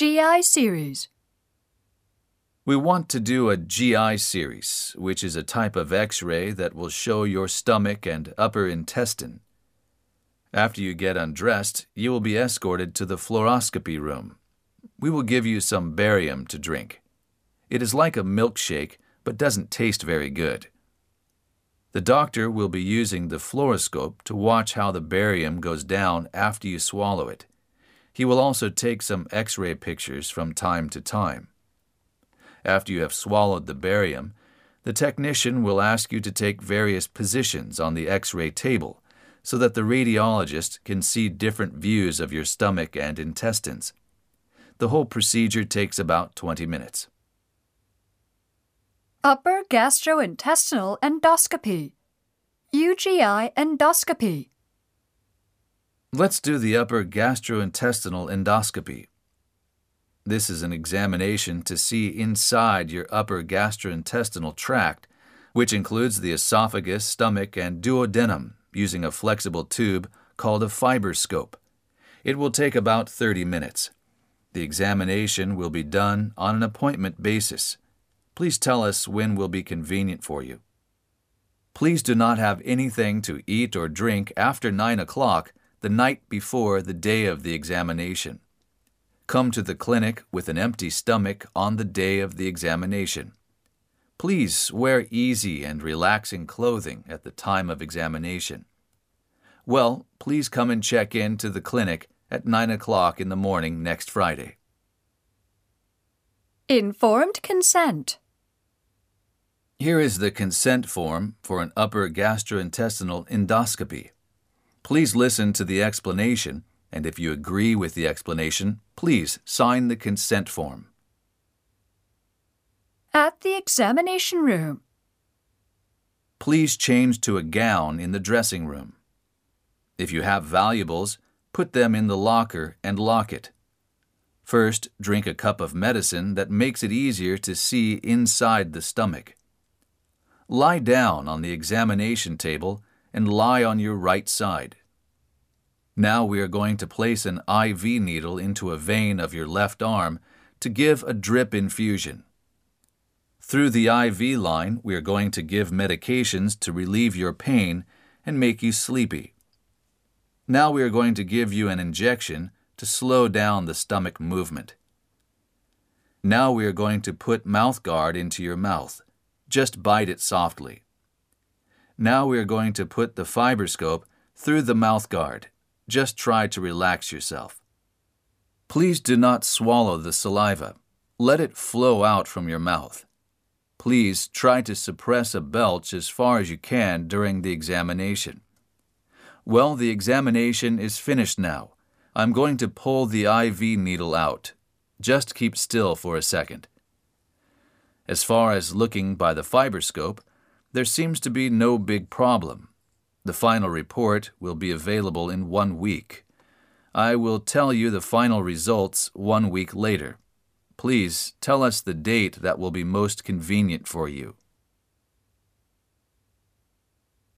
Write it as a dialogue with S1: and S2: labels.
S1: GI series.
S2: We want to do a GI series, which is a type of x ray that will show your stomach and upper intestine. After you get undressed, you will be escorted to the fluoroscopy room. We will give you some barium to drink. It is like a milkshake, but doesn't taste very good. The doctor will be using the fluoroscope to watch how the barium goes down after you swallow it. He will also take some x ray pictures from time to time. After you have swallowed the barium, the technician will ask you to take various positions on the x ray table so that the radiologist can see different views of your stomach and intestines. The whole procedure takes about 20 minutes.
S1: Upper gastrointestinal endoscopy. UGI endoscopy.
S2: Let's do the upper gastrointestinal endoscopy. This is an examination to see inside your upper gastrointestinal tract, which includes the esophagus, stomach, and duodenum, using a flexible tube called a fiberscope. It will take about 30 minutes. The examination will be done on an appointment basis. Please tell us when will be convenient for you. Please do not have anything to eat or drink after 9 o'clock the night before the day of the examination. Come to the clinic with an empty stomach on the day of the examination. Please wear easy and relaxing clothing at the time of examination. Well, please come and check in to the clinic at 9 o'clock in the morning next Friday.
S1: Informed consent.
S2: Here is the consent form for an upper gastrointestinal endoscopy. Please listen to the explanation, and if you agree with the explanation, please sign the consent form.
S1: At the examination room.
S2: Please change to a gown in the dressing room. If you have valuables, put them in the locker and lock it. First, drink a cup of medicine that makes it easier to see inside the stomach. Lie down on the examination table and lie on your right side. Now we are going to place an IV needle into a vein of your left arm to give a drip infusion. Through the IV line, we are going to give medications to relieve your pain and make you sleepy. Now we are going to give you an injection to slow down the stomach movement. Now we are going to put mouth guard into your mouth. Just bite it softly. Now we are going to put the fiberscope through the mouth guard. Just try to relax yourself. Please do not swallow the saliva. Let it flow out from your mouth. Please try to suppress a belch as far as you can during the examination. Well, the examination is finished now. I'm going to pull the IV needle out. Just keep still for a second. As far as looking by the fiberscope, there seems to be no big problem. The final report will be available in one week. I will tell you the final results one week later. Please tell us the date that will be most convenient for you.